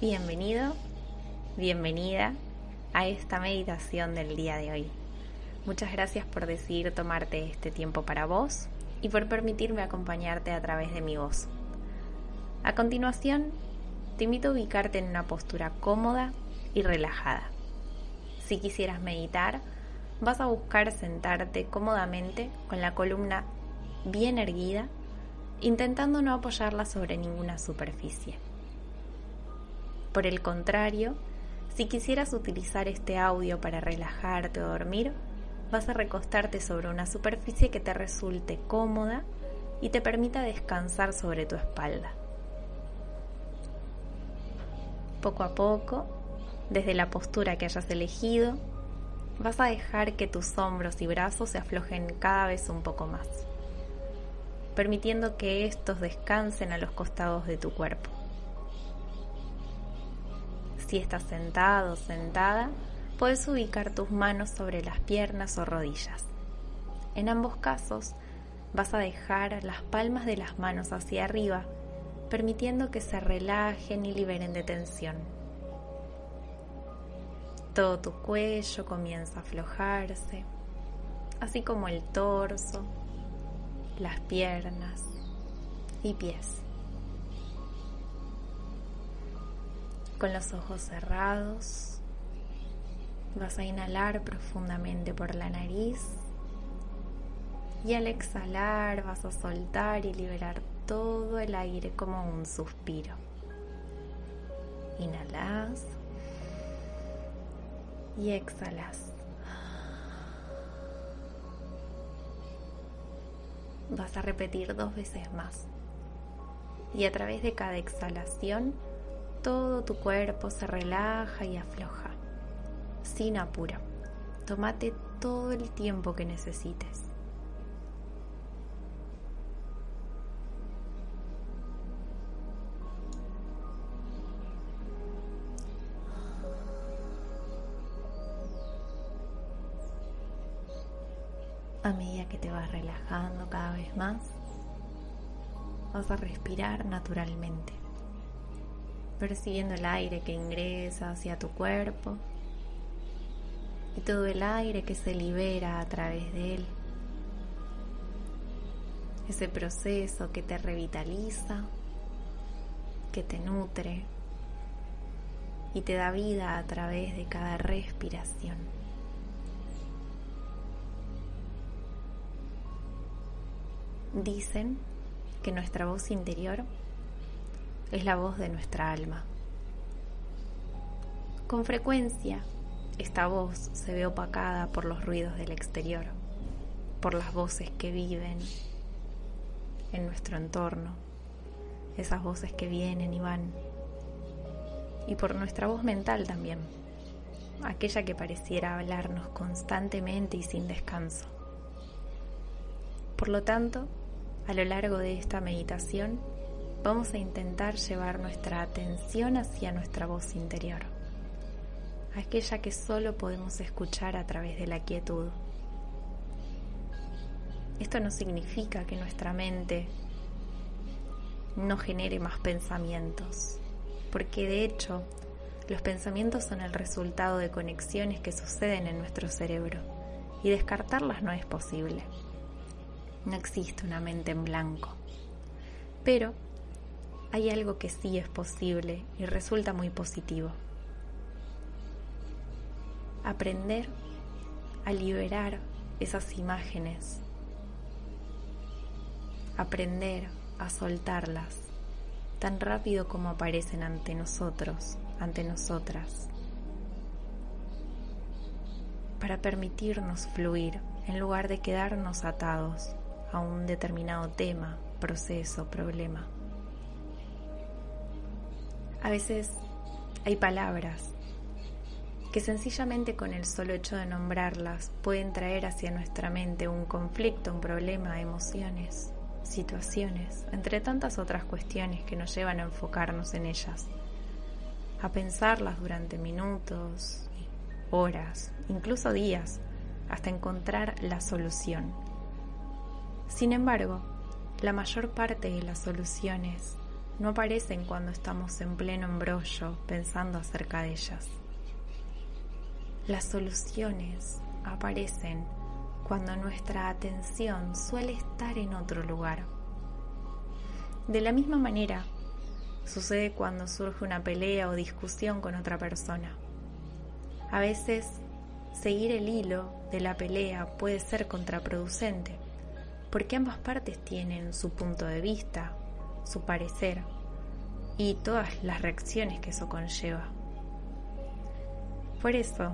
Bienvenido, bienvenida a esta meditación del día de hoy. Muchas gracias por decidir tomarte este tiempo para vos y por permitirme acompañarte a través de mi voz. A continuación, te invito a ubicarte en una postura cómoda y relajada. Si quisieras meditar, vas a buscar sentarte cómodamente con la columna bien erguida, intentando no apoyarla sobre ninguna superficie. Por el contrario, si quisieras utilizar este audio para relajarte o dormir, vas a recostarte sobre una superficie que te resulte cómoda y te permita descansar sobre tu espalda. Poco a poco, desde la postura que hayas elegido, vas a dejar que tus hombros y brazos se aflojen cada vez un poco más, permitiendo que estos descansen a los costados de tu cuerpo. Si estás sentado o sentada, puedes ubicar tus manos sobre las piernas o rodillas. En ambos casos, vas a dejar las palmas de las manos hacia arriba, permitiendo que se relajen y liberen de tensión. Todo tu cuello comienza a aflojarse, así como el torso, las piernas y pies. Con los ojos cerrados, vas a inhalar profundamente por la nariz y al exhalar vas a soltar y liberar todo el aire como un suspiro. Inhalas y exhalas. Vas a repetir dos veces más. Y a través de cada exhalación, todo tu cuerpo se relaja y afloja, sin apuro. Tómate todo el tiempo que necesites. A medida que te vas relajando cada vez más, vas a respirar naturalmente percibiendo el aire que ingresa hacia tu cuerpo y todo el aire que se libera a través de él. Ese proceso que te revitaliza, que te nutre y te da vida a través de cada respiración. Dicen que nuestra voz interior es la voz de nuestra alma. Con frecuencia, esta voz se ve opacada por los ruidos del exterior, por las voces que viven en nuestro entorno, esas voces que vienen y van, y por nuestra voz mental también, aquella que pareciera hablarnos constantemente y sin descanso. Por lo tanto, a lo largo de esta meditación, vamos a intentar llevar nuestra atención hacia nuestra voz interior, aquella que solo podemos escuchar a través de la quietud. Esto no significa que nuestra mente no genere más pensamientos, porque de hecho los pensamientos son el resultado de conexiones que suceden en nuestro cerebro y descartarlas no es posible. No existe una mente en blanco. Pero hay algo que sí es posible y resulta muy positivo. Aprender a liberar esas imágenes. Aprender a soltarlas tan rápido como aparecen ante nosotros, ante nosotras. Para permitirnos fluir en lugar de quedarnos atados a un determinado tema, proceso, problema. A veces hay palabras que sencillamente con el solo hecho de nombrarlas pueden traer hacia nuestra mente un conflicto, un problema, emociones, situaciones, entre tantas otras cuestiones que nos llevan a enfocarnos en ellas, a pensarlas durante minutos, horas, incluso días, hasta encontrar la solución. Sin embargo, la mayor parte de las soluciones no aparecen cuando estamos en pleno embrollo pensando acerca de ellas. Las soluciones aparecen cuando nuestra atención suele estar en otro lugar. De la misma manera, sucede cuando surge una pelea o discusión con otra persona. A veces, seguir el hilo de la pelea puede ser contraproducente, porque ambas partes tienen su punto de vista, su parecer y todas las reacciones que eso conlleva. Por eso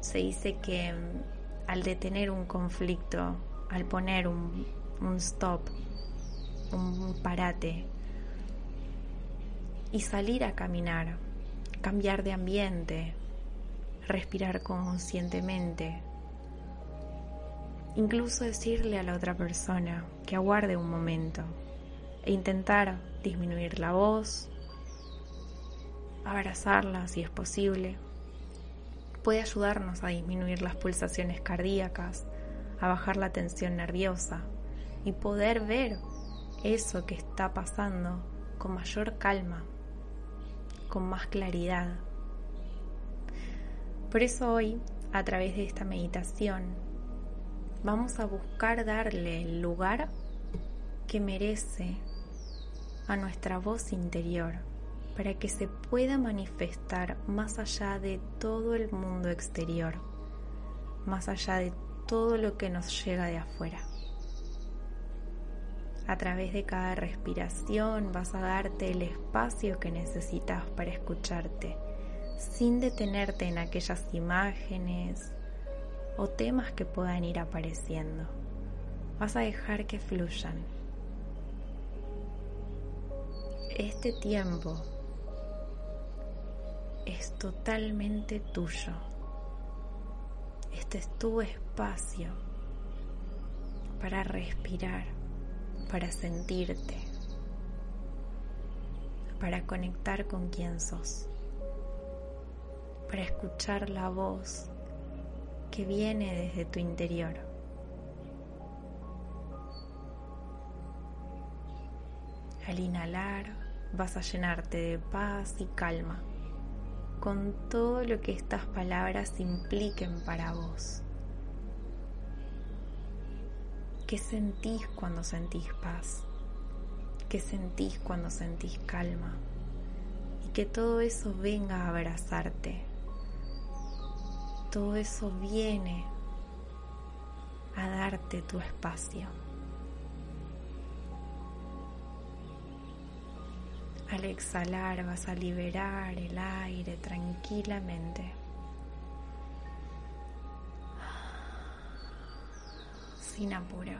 se dice que mm, al detener un conflicto, al poner un, stop, un parate y salir a caminar, cambiar de ambiente, respirar conscientemente, incluso decirle a la otra persona que aguarde un momento e intentar disminuir la voz, abrazarla si es posible, puede ayudarnos a disminuir las pulsaciones cardíacas, a bajar la tensión nerviosa y poder ver eso que está pasando con mayor calma, con más claridad. Por eso hoy, a través de esta meditación, vamos a buscar darle el lugar que merece a nuestra voz interior para que se pueda manifestar más allá de todo el mundo exterior, más allá de todo lo que nos llega de afuera. A través de cada respiración vas a darte el espacio que necesitas para escucharte, sin detenerte en aquellas imágenes o temas que puedan ir apareciendo. Vas a dejar que fluyan. Este tiempo es totalmente tuyo. Este es tu espacio para respirar, para sentirte, para conectar con quien sos, para escuchar la voz que viene desde tu interior. Al inhalar vas a llenarte de paz y calma con todo lo que estas palabras impliquen para vos. ¿Qué sentís cuando sentís paz? ¿Qué sentís cuando sentís calma? Y que todo eso venga a abrazarte. Todo eso viene a darte tu espacio. Al exhalar vas a liberar el aire tranquilamente. Sin apuro.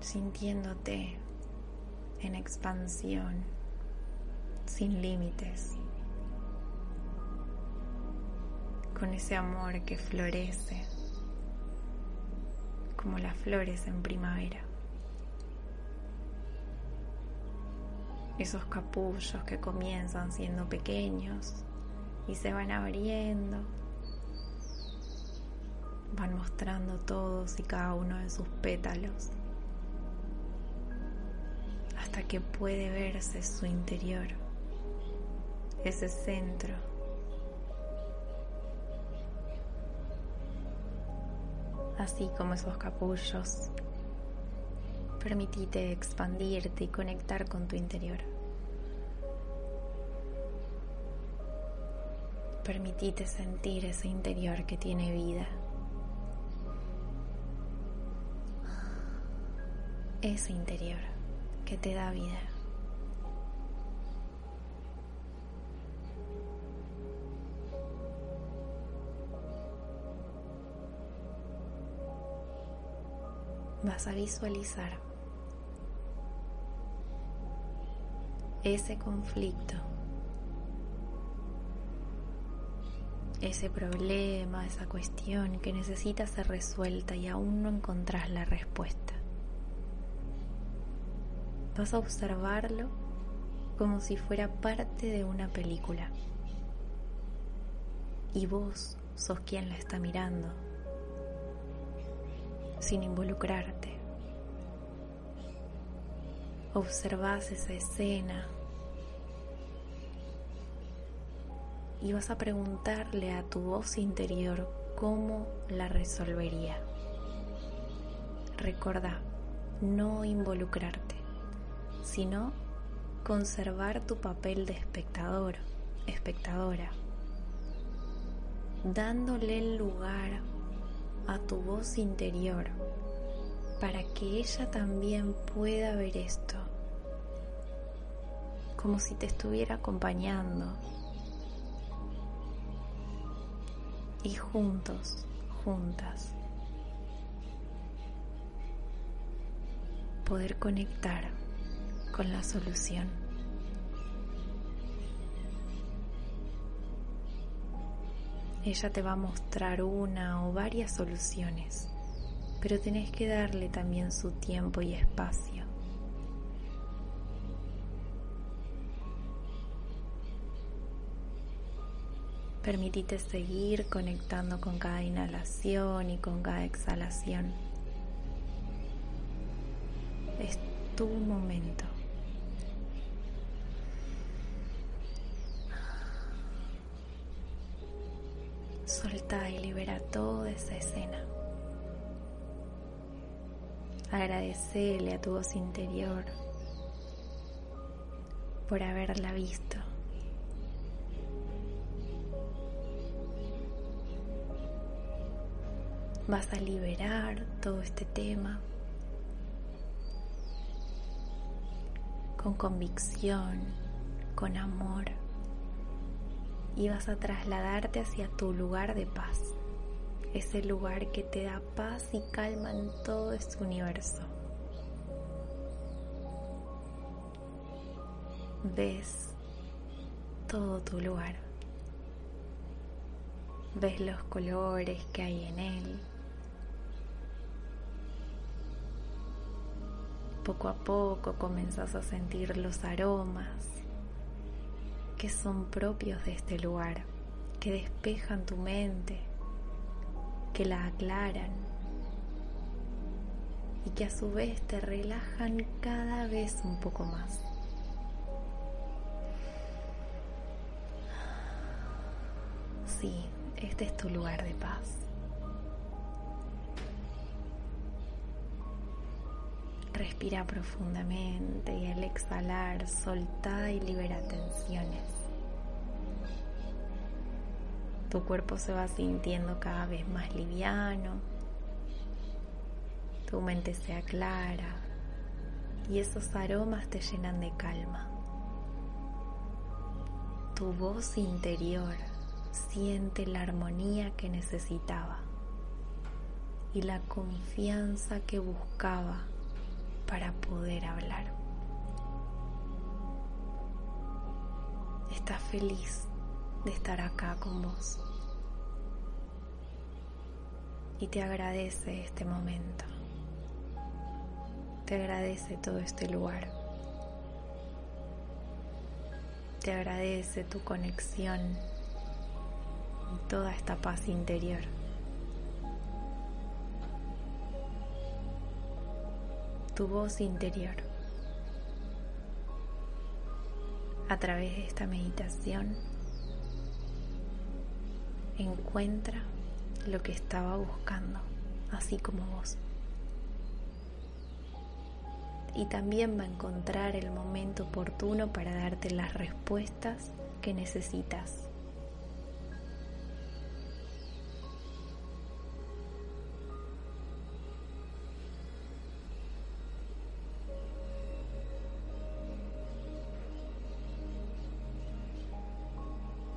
Sintiéndote en expansión, sin límites. Con ese amor que florece como las flores en primavera. Esos capullos que comienzan siendo pequeños y se van abriendo, van mostrando todos y cada uno de sus pétalos hasta que puede verse su interior, ese centro. Así como esos capullos Permitite expandirte y conectar con tu interior. Permitite sentir ese interior que tiene vida. Ese interior que te da vida. Vas a visualizar ese conflicto, ese problema, esa cuestión que necesita ser resuelta y aún no encontrás la respuesta. Vas a observarlo como si fuera parte de una película. Y vos sos quien la está mirando, sin involucrarte, observas esa escena y vas a preguntarle a tu voz interior cómo la resolvería. Recuerda, no involucrarte, sino conservar tu papel de espectador, espectadora, dándole el lugar a tu voz interior para que ella también pueda ver esto, como si te estuviera acompañando. Y juntos, juntas, poder conectar con la solución. Ella te va a mostrar una o varias soluciones pero tenés que darle también su tiempo y espacio. Permitite seguir conectando con cada inhalación y con cada exhalación. Es tu momento. Solta y libera toda esa escena. Agradecerle a tu voz interior por haberla visto. Vas a liberar todo este tema con convicción, con amor y vas a trasladarte hacia tu lugar de paz ese lugar que te da paz y calma en todo este universo. Ves todo tu lugar. Ves los colores que hay en él. Poco a poco comenzas a sentir los aromas que son propios de este lugar, que despejan tu mente que la aclaran y que a su vez te relajan cada vez un poco más. Sí, este es tu lugar de paz. Respira profundamente y al exhalar solta y libera tensiones tu cuerpo se va sintiendo cada vez más liviano, tu mente se aclara y esos aromas te llenan de calma. Tu voz interior siente la armonía que necesitaba y la confianza que buscaba para poder hablar. Estás feliz de estar acá con vos y te agradece este momento. Te agradece todo este lugar. Te agradece tu conexión y toda esta paz interior. Tu voz interior. A través de esta meditación encuentra lo que estaba buscando, así como vos. Y también va a encontrar el momento oportuno para darte las respuestas que necesitas.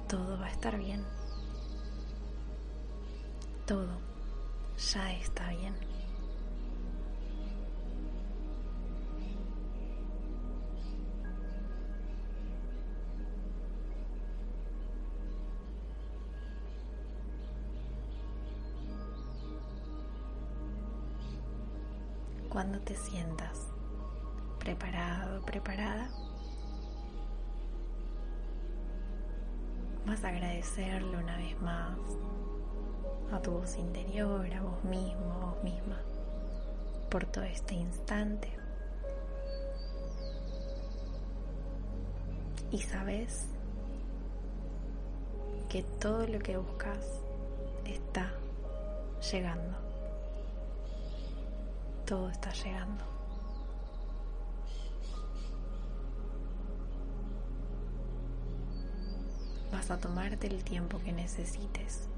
Todo va a estar bien todo ya está bien. Cuando te sientas preparado, preparada, vas a agradecerlo una vez más a tu voz interior, a vos mismo, a vos misma, por todo este instante. y sabes que todo lo que buscas está llegando. Todo está llegando. Vas a tomarte el tiempo que necesites.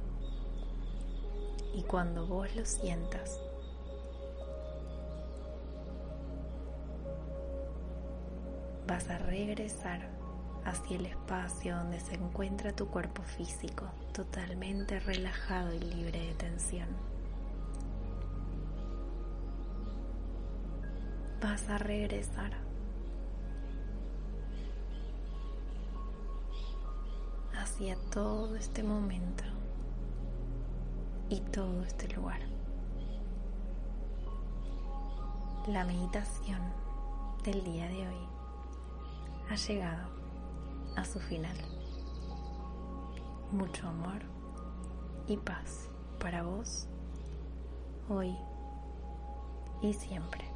Y cuando vos lo sientas, vas a regresar hacia el espacio donde se encuentra tu cuerpo físico, totalmente relajado y libre de tensión. Vas a regresar hacia todo este momento y todo este lugar. La meditación del día de hoy ha llegado a su final. Mucho amor y paz para vos hoy y siempre.